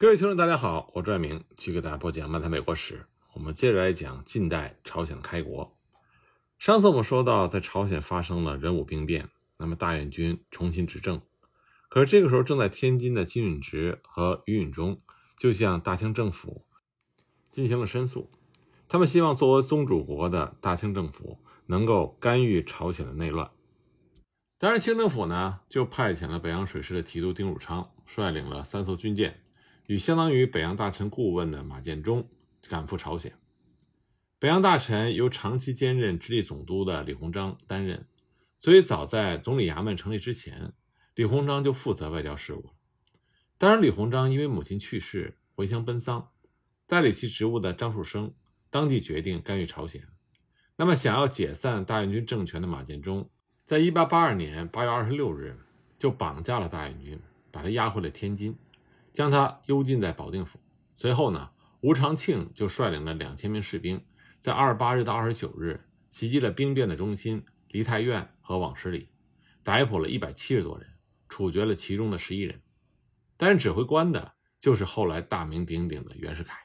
各位听众，大家好，我朱爱明，继续给大家播讲《漫谈美国史》。我们接着来讲近代朝鲜开国。上次我们说到，在朝鲜发生了壬午兵变，那么大院军重新执政。可是这个时候，正在天津的金允植和于允中就向大清政府进行了申诉，他们希望作为宗主国的大清政府能够干预朝鲜的内乱。当然，清政府呢就派遣了北洋水师的提督丁汝昌，率领了三艘军舰，与相当于北洋大臣顾问的马建忠赶赴朝鲜。北洋大臣由长期兼任直隶总督的李鸿章担任，所以早在总理衙门成立之前，李鸿章就负责外交事务。当然，李鸿章因为母亲去世回乡奔丧，代理其职务的张树声当即决定干预朝鲜。那么，想要解散大元军政权的马建忠。在一八八二年八月二十六日，就绑架了大元军，把他押回了天津，将他幽禁在保定府。随后呢，吴长庆就率领了两千名士兵，在二十八日到二十九日袭击了兵变的中心梨泰院和网十里，逮捕了一百七十多人，处决了其中的十一人。担任指挥官的就是后来大名鼎鼎的袁世凯。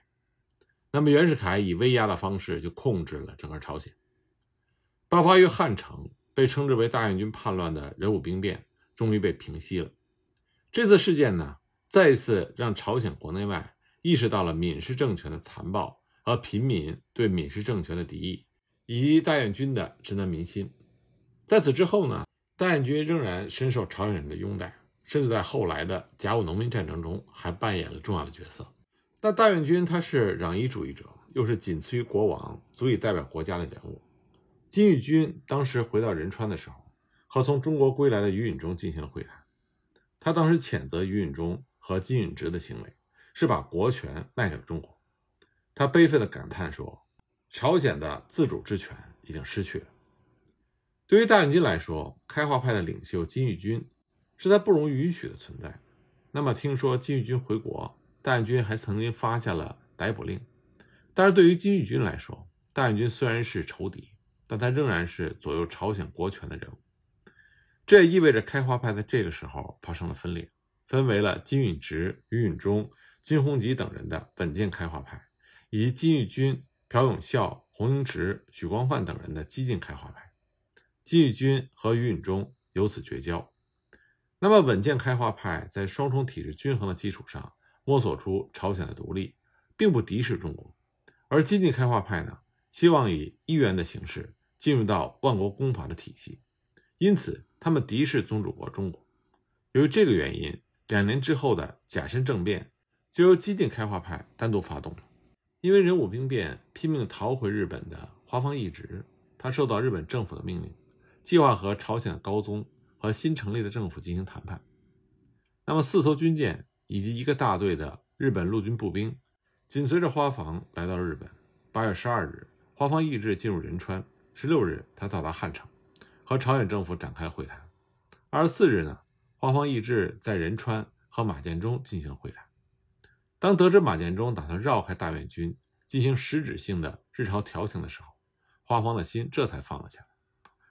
那么袁世凯以威压的方式就控制了整个朝鲜。爆发于汉城。被称之为大院军叛乱的壬午兵变终于被平息了。这次事件呢，再一次让朝鲜国内外意识到了闵氏政权的残暴和平民对闵氏政权的敌意，以及大院军的直难民心。在此之后呢，大院军仍然深受朝鲜人的拥戴，甚至在后来的甲午农民战争中还扮演了重要的角色。但大院军他是攘夷主义者，又是仅次于国王，足以代表国家的人物。金玉军当时回到仁川的时候，和从中国归来的于允中进行了会谈。他当时谴责于允中和金允植的行为是把国权卖给了中国。他悲愤地感叹说：“朝鲜的自主之权已经失去了。”对于大院军来说，开化派的领袖金玉军是他不容允许的存在。那么，听说金玉军回国，大院军还曾经发下了逮捕令。但是对于金玉军来说，大院军虽然是仇敌。但他仍然是左右朝鲜国权的人物，这也意味着开化派在这个时候发生了分裂，分为了金允直、于允中、金弘吉等人的稳健开化派，以及金玉军、朴永孝、洪英直、许光范等人的激进开化派。金玉军和于允中由此绝交。那么，稳健开化派在双重体制均衡的基础上摸索出朝鲜的独立，并不敌视中国，而激进开化派呢？希望以一元的形式进入到万国公法的体系，因此他们敌视宗主国中国。由于这个原因，两年之后的甲申政变就由激进开化派单独发动了。因为壬午兵变拼命逃回日本的花方义直，他受到日本政府的命令，计划和朝鲜高宗和新成立的政府进行谈判。那么四艘军舰以及一个大队的日本陆军步兵紧随着花房来到了日本。八月十二日。花房义志进入仁川，十六日他到达汉城，和朝鲜政府展开会谈。二十四日呢，花方义志在仁川和马建忠进行会谈。当得知马建忠打算绕开大院军，进行实质性的日朝调停的时候，花方的心这才放了下来。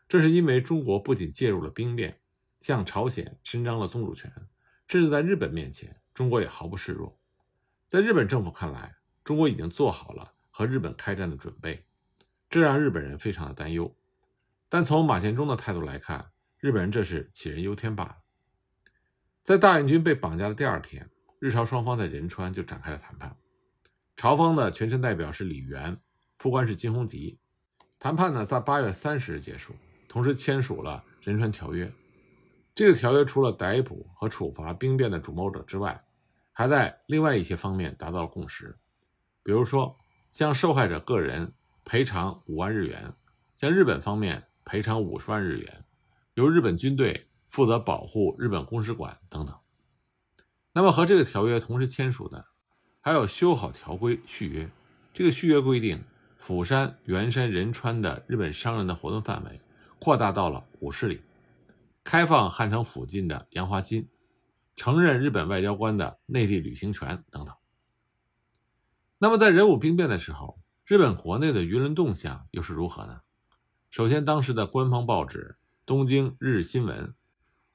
这是因为中国不仅介入了兵变，向朝鲜伸张了宗主权，甚至在日本面前，中国也毫不示弱。在日本政府看来，中国已经做好了和日本开战的准备。这让日本人非常的担忧，但从马建忠的态度来看，日本人这是杞人忧天罢了。在大院军被绑架的第二天，日朝双方在仁川就展开了谈判。朝方的全权代表是李元，副官是金弘吉。谈判呢，在八月三十日结束，同时签署了仁川条约。这个条约除了逮捕和处罚兵变的主谋者之外，还在另外一些方面达到了共识，比如说向受害者个人。赔偿五万日元，向日本方面赔偿五十万日元，由日本军队负责保护日本公使馆等等。那么和这个条约同时签署的，还有修好条规续约。这个续约规定，釜山、圆山、仁川的日本商人的活动范围扩大到了五十里，开放汉城附近的洋华金，承认日本外交官的内地旅行权等等。那么在壬午兵变的时候。日本国内的舆论动向又是如何呢？首先，当时的官方报纸《东京日新闻》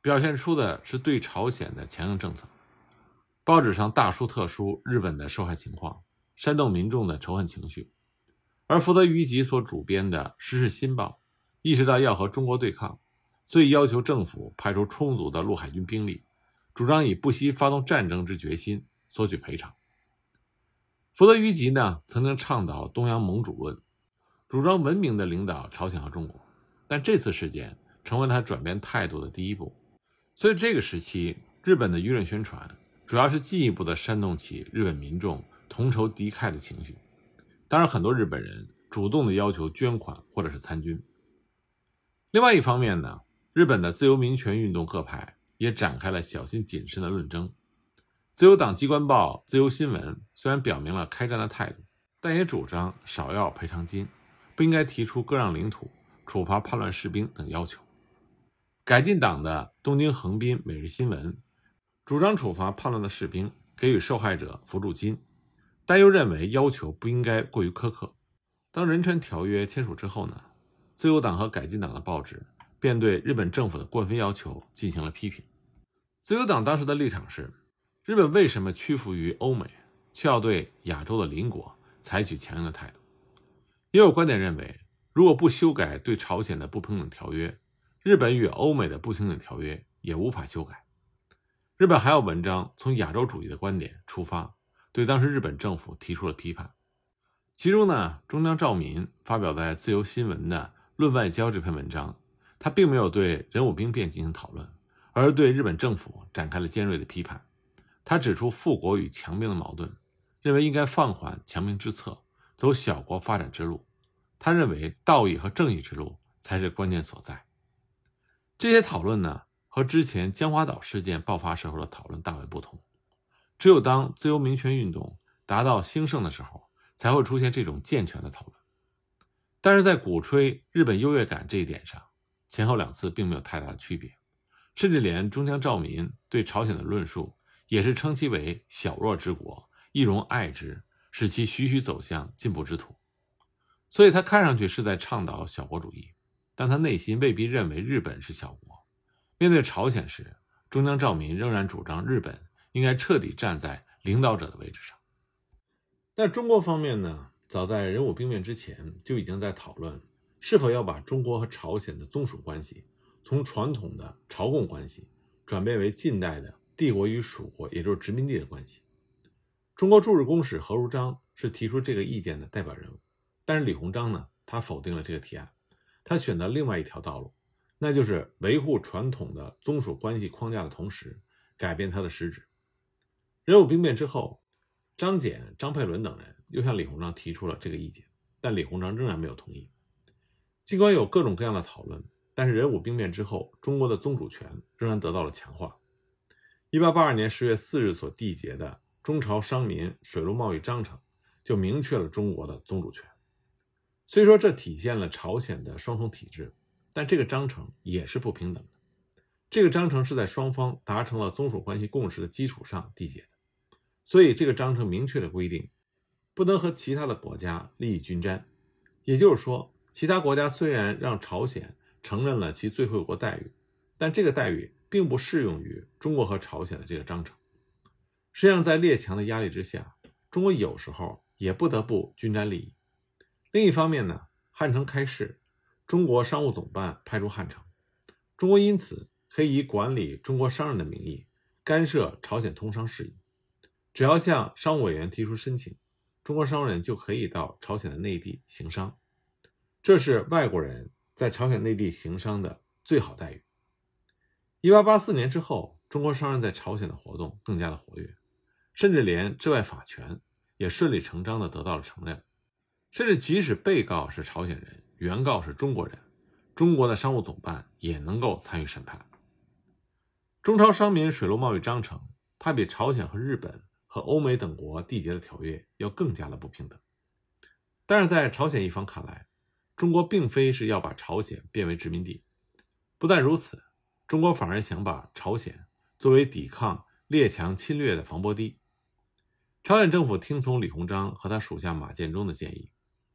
表现出的是对朝鲜的强硬政策。报纸上大书特书日本的受害情况，煽动民众的仇恨情绪。而福泽谕吉所主编的《时事新报》意识到要和中国对抗，所以要求政府派出充足的陆海军兵力，主张以不惜发动战争之决心索取赔偿。福泽谕吉呢，曾经倡导东洋盟主论，主张文明的领导朝鲜和中国，但这次事件成为他转变态度的第一步。所以这个时期，日本的舆论宣传主要是进一步的煽动起日本民众同仇敌忾的情绪。当然，很多日本人主动的要求捐款或者是参军。另外一方面呢，日本的自由民权运动各派也展开了小心谨慎的论争。自由党机关报《自由新闻》虽然表明了开战的态度，但也主张少要赔偿金，不应该提出割让领土、处罚叛乱士兵等要求。改进党的《东京横滨每日新闻》主张处罚叛乱的士兵，给予受害者扶助金。但又认为要求不应该过于苛刻。当仁川条约签署之后呢，自由党和改进党的报纸便对日本政府的过分要求进行了批评。自由党当时的立场是：日本为什么屈服于欧美，却要对亚洲的邻国采取强硬的态度？也有观点认为，如果不修改对朝鲜的不平等条约，日本与欧美的不平等条约也无法修改。日本还有文章从亚洲主义的观点出发。对当时日本政府提出了批判，其中呢，中江照民发表在《自由新闻》的《论外交》这篇文章，他并没有对仁武兵变进行讨论，而对日本政府展开了尖锐的批判。他指出富国与强兵的矛盾，认为应该放缓强兵之策，走小国发展之路。他认为道义和正义之路才是关键所在。这些讨论呢，和之前江华岛事件爆发时候的讨论大为不同。只有当自由民权运动达到兴盛的时候，才会出现这种健全的讨论。但是在鼓吹日本优越感这一点上，前后两次并没有太大的区别，甚至连中江照民对朝鲜的论述也是称其为小弱之国，易容爱之，使其徐徐走向进步之途。所以他看上去是在倡导小国主义，但他内心未必认为日本是小国。面对朝鲜时，中江照民仍然主张日本。应该彻底站在领导者的位置上。但中国方面呢，早在人武兵变之前就已经在讨论是否要把中国和朝鲜的宗属关系从传统的朝贡关系转变为近代的帝国与属国，也就是殖民地的关系。中国驻日公使何如章是提出这个意见的代表人物，但是李鸿章呢，他否定了这个提案，他选择另外一条道路，那就是维护传统的宗属关系框架的同时，改变它的实质。仁武兵变之后，张謇、张佩纶等人又向李鸿章提出了这个意见，但李鸿章仍然没有同意。尽管有各种各样的讨论，但是仁武兵变之后，中国的宗主权仍然得到了强化。一八八二年十月四日所缔结的中朝商民水陆贸易章程，就明确了中国的宗主权。虽说这体现了朝鲜的双重体制，但这个章程也是不平等的。这个章程是在双方达成了宗属关系共识的基础上缔结的。所以，这个章程明确的规定，不能和其他的国家利益均沾。也就是说，其他国家虽然让朝鲜承认了其最惠国待遇，但这个待遇并不适用于中国和朝鲜的这个章程。实际上，在列强的压力之下，中国有时候也不得不均沾利益。另一方面呢，汉城开市，中国商务总办派驻汉城，中国因此可以以管理中国商人的名义干涉朝鲜通商事宜。只要向商务委员提出申请，中国商人就可以到朝鲜的内地行商，这是外国人在朝鲜内地行商的最好待遇。一八八四年之后，中国商人在朝鲜的活动更加的活跃，甚至连治外法权也顺理成章的得到了承认，甚至即使被告是朝鲜人，原告是中国人，中国的商务总办也能够参与审判。中朝商民水陆贸易章程，它比朝鲜和日本。和欧美等国缔结的条约要更加的不平等，但是在朝鲜一方看来，中国并非是要把朝鲜变为殖民地，不但如此，中国反而想把朝鲜作为抵抗列强侵略的防波堤。朝鲜政府听从李鸿章和他属下马建忠的建议，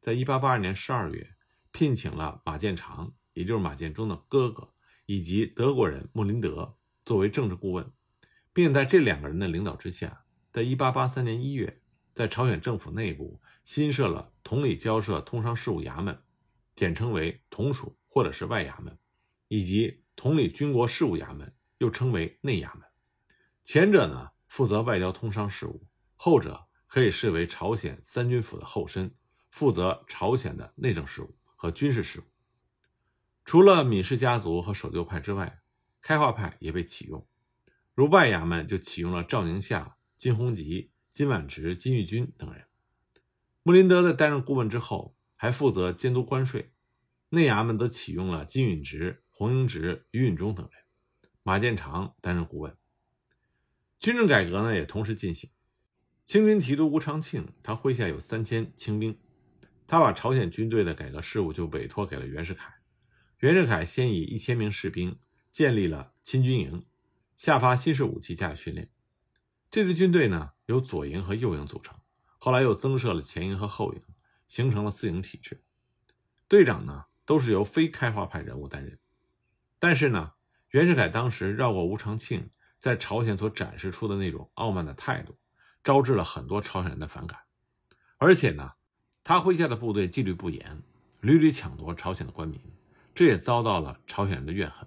在1882年12月聘请了马建长，也就是马建忠的哥哥，以及德国人穆林德作为政治顾问。并在这两个人的领导之下，在1883年1月，在朝鲜政府内部新设了同里交涉通商事务衙门，简称为同署或者是外衙门，以及同里军国事务衙门，又称为内衙门。前者呢负责外交通商事务，后者可以视为朝鲜三军府的后身，负责朝鲜的内政事务和军事事务。除了闵氏家族和守旧派之外，开化派也被启用。如外衙门就启用了赵宁夏、金弘吉、金婉直、金玉君等人。穆林德在担任顾问之后，还负责监督关税。内衙门则启用了金允直、洪英直、于允中等人。马建长担任顾问。军政改革呢也同时进行。清军提督吴长庆，他麾下有三千清兵，他把朝鲜军队的改革事务就委托给了袁世凯。袁世凯先以一千名士兵建立了亲军营。下发新式武器加以训练。这支军队呢，由左营和右营组成，后来又增设了前营和后营，形成了四营体制。队长呢，都是由非开化派人物担任。但是呢，袁世凯当时绕过吴长庆在朝鲜所展示出的那种傲慢的态度，招致了很多朝鲜人的反感。而且呢，他麾下的部队纪律不严，屡屡抢夺朝鲜的官民，这也遭到了朝鲜人的怨恨。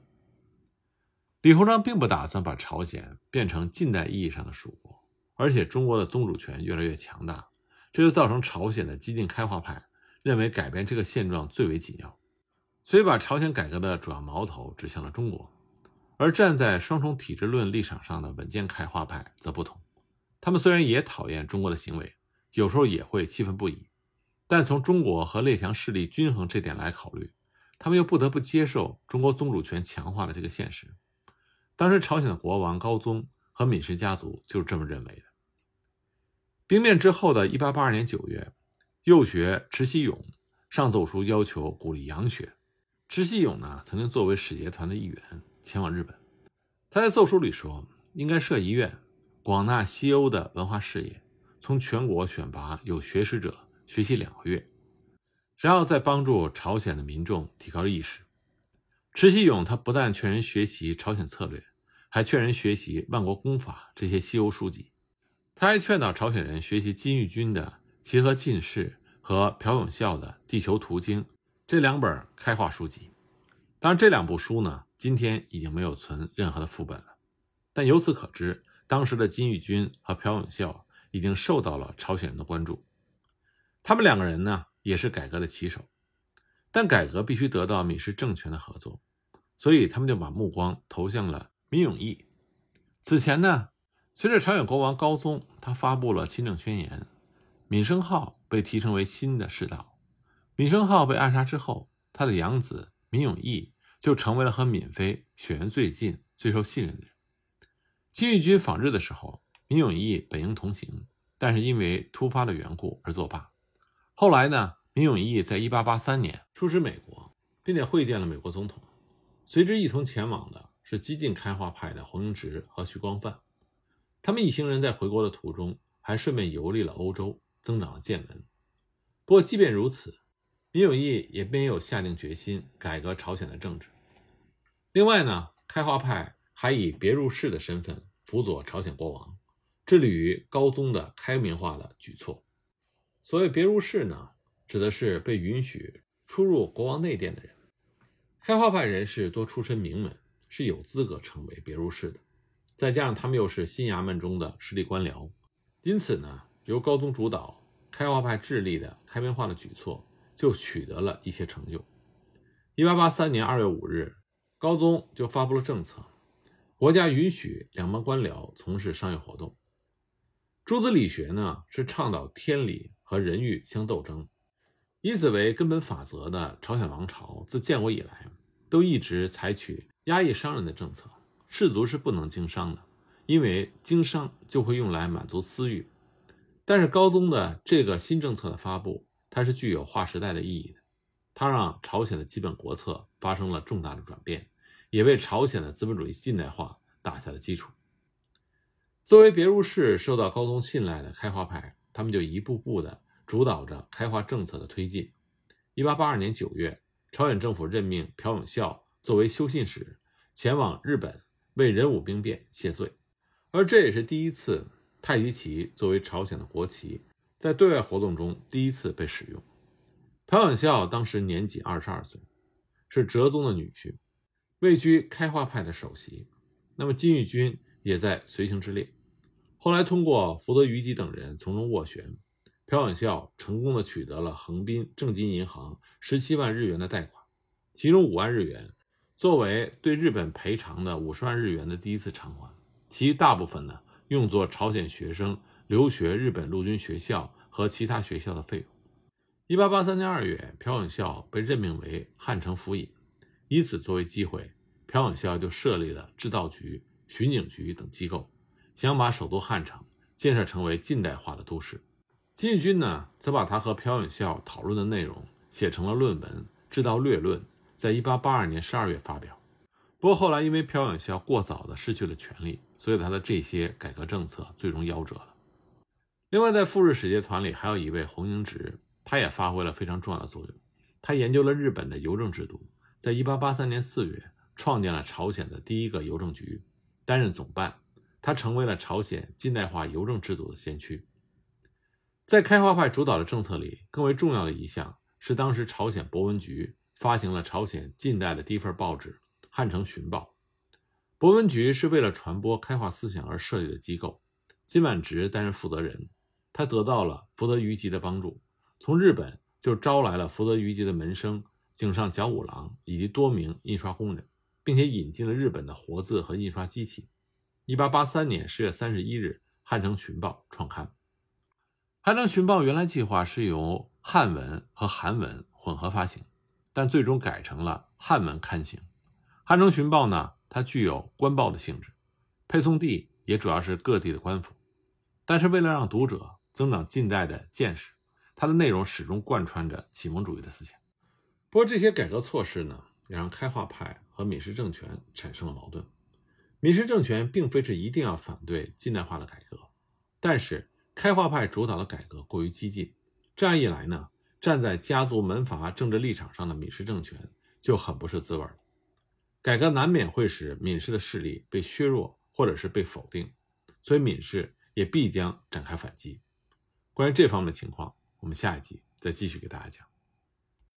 李鸿章并不打算把朝鲜变成近代意义上的蜀国，而且中国的宗主权越来越强大，这就造成朝鲜的激进开化派认为改变这个现状最为紧要，所以把朝鲜改革的主要矛头指向了中国。而站在双重体制论立场上的稳健开化派则不同，他们虽然也讨厌中国的行为，有时候也会气愤不已，但从中国和列强势力均衡这点来考虑，他们又不得不接受中国宗主权强化的这个现实。当时朝鲜的国王高宗和闵氏家族就是这么认为的。兵变之后的1882年9月，右学池西勇上奏书要求鼓励洋学。池西勇呢，曾经作为使节团的一员前往日本。他在奏书里说，应该设医院，广纳西欧的文化事业，从全国选拔有学识者学习两个月，然后再帮助朝鲜的民众提高意识。池锡勇他不但劝人学习朝鲜策略，还劝人学习《万国公法》这些西欧书籍。他还劝导朝鲜人学习金玉君的《齐和进士》和朴永孝的《地球图经》这两本开化书籍。当然，这两部书呢，今天已经没有存任何的副本了。但由此可知，当时的金玉君和朴永孝已经受到了朝鲜人的关注。他们两个人呢，也是改革的旗手，但改革必须得到闵氏政权的合作。所以，他们就把目光投向了闵永义。此前呢，随着朝鲜国王高宗他发布了亲政宣言，闵胜浩被提升为新的世道。闵胜浩被暗杀之后，他的养子闵永义就成为了和闵妃血缘最近、最受信任的人。金玉君访日的时候，闵永义本应同行，但是因为突发的缘故而作罢。后来呢，闵永义在1883年出使美国，并且会见了美国总统。随之一同前往的是激进开化派的洪英直和徐光范，他们一行人在回国的途中还顺便游历了欧洲，增长了见闻。不过，即便如此，闵永义也没有下定决心改革朝鲜的政治。另外呢，开化派还以别入室的身份辅佐朝鲜国王，致力于高宗的开明化的举措。所谓别入室呢，指的是被允许出入国王内殿的人。开化派人士多出身名门，是有资格成为别入室的。再加上他们又是新衙门中的实力官僚，因此呢，由高宗主导开化派致力的开明化的举措就取得了一些成就。一八八三年二月五日，高宗就发布了政策，国家允许两帮官僚从事商业活动。诸子理学呢，是倡导天理和人欲相斗争。以此为根本法则的朝鲜王朝，自建国以来，都一直采取压抑商人的政策，士族是不能经商的，因为经商就会用来满足私欲。但是高宗的这个新政策的发布，它是具有划时代的意义的，它让朝鲜的基本国策发生了重大的转变，也为朝鲜的资本主义近代化打下了基础。作为别入室受到高宗信赖的开化派，他们就一步步的。主导着开化政策的推进。一八八二年九月，朝鲜政府任命朴永孝作为修信使，前往日本为仁武兵变谢罪。而这也是第一次太极旗作为朝鲜的国旗，在对外活动中第一次被使用。朴永孝当时年仅二十二岁，是哲宗的女婿，位居开化派的首席。那么金玉军也在随行之列。后来通过福泽谕吉等人从中斡旋，朴永孝成功的取得了横滨正金银行十七万日元的贷款，其中五万日元作为对日本赔偿的五十万日元的第一次偿还，其余大部分呢用作朝鲜学生留学日本陆军学校和其他学校的费用。一八八三年二月，朴永孝被任命为汉城府尹，以此作为机会，朴永孝就设立了制造局、巡警局等机构。想把首都汉城建设成为近代化的都市，金玉军呢，则把他和朴永孝讨论的内容写成了论文《制道略论》，在一八八二年十二月发表。不过后来因为朴永孝过早的失去了权力，所以他的这些改革政策最终夭折了。另外，在赴日使节团里还有一位洪英直，他也发挥了非常重要的作用。他研究了日本的邮政制度，在一八八三年四月创建了朝鲜的第一个邮政局，担任总办。他成为了朝鲜近代化邮政制度的先驱。在开化派主导的政策里，更为重要的一项是，当时朝鲜博文局发行了朝鲜近代的第一份报纸《汉城旬报》。博文局是为了传播开化思想而设立的机构，金满直担任负责人。他得到了福泽谕吉的帮助，从日本就招来了福泽谕吉的门生井上角五郎以及多名印刷工人，并且引进了日本的活字和印刷机器。一八八三年十月三十一日，《汉城旬报》创刊。《汉城旬报》原来计划是由汉文和韩文混合发行，但最终改成了汉文刊行。《汉城旬报》呢，它具有官报的性质，配送地也主要是各地的官府。但是为了让读者增长近代的见识，它的内容始终贯穿着启蒙主义的思想。不过这些改革措施呢，也让开化派和闽氏政权产生了矛盾。闽氏政权并非是一定要反对近代化的改革，但是开化派主导的改革过于激进，这样一来呢，站在家族门阀政治立场上的闽氏政权就很不是滋味了。改革难免会使闽氏的势力被削弱或者是被否定，所以闽氏也必将展开反击。关于这方面的情况，我们下一集再继续给大家讲。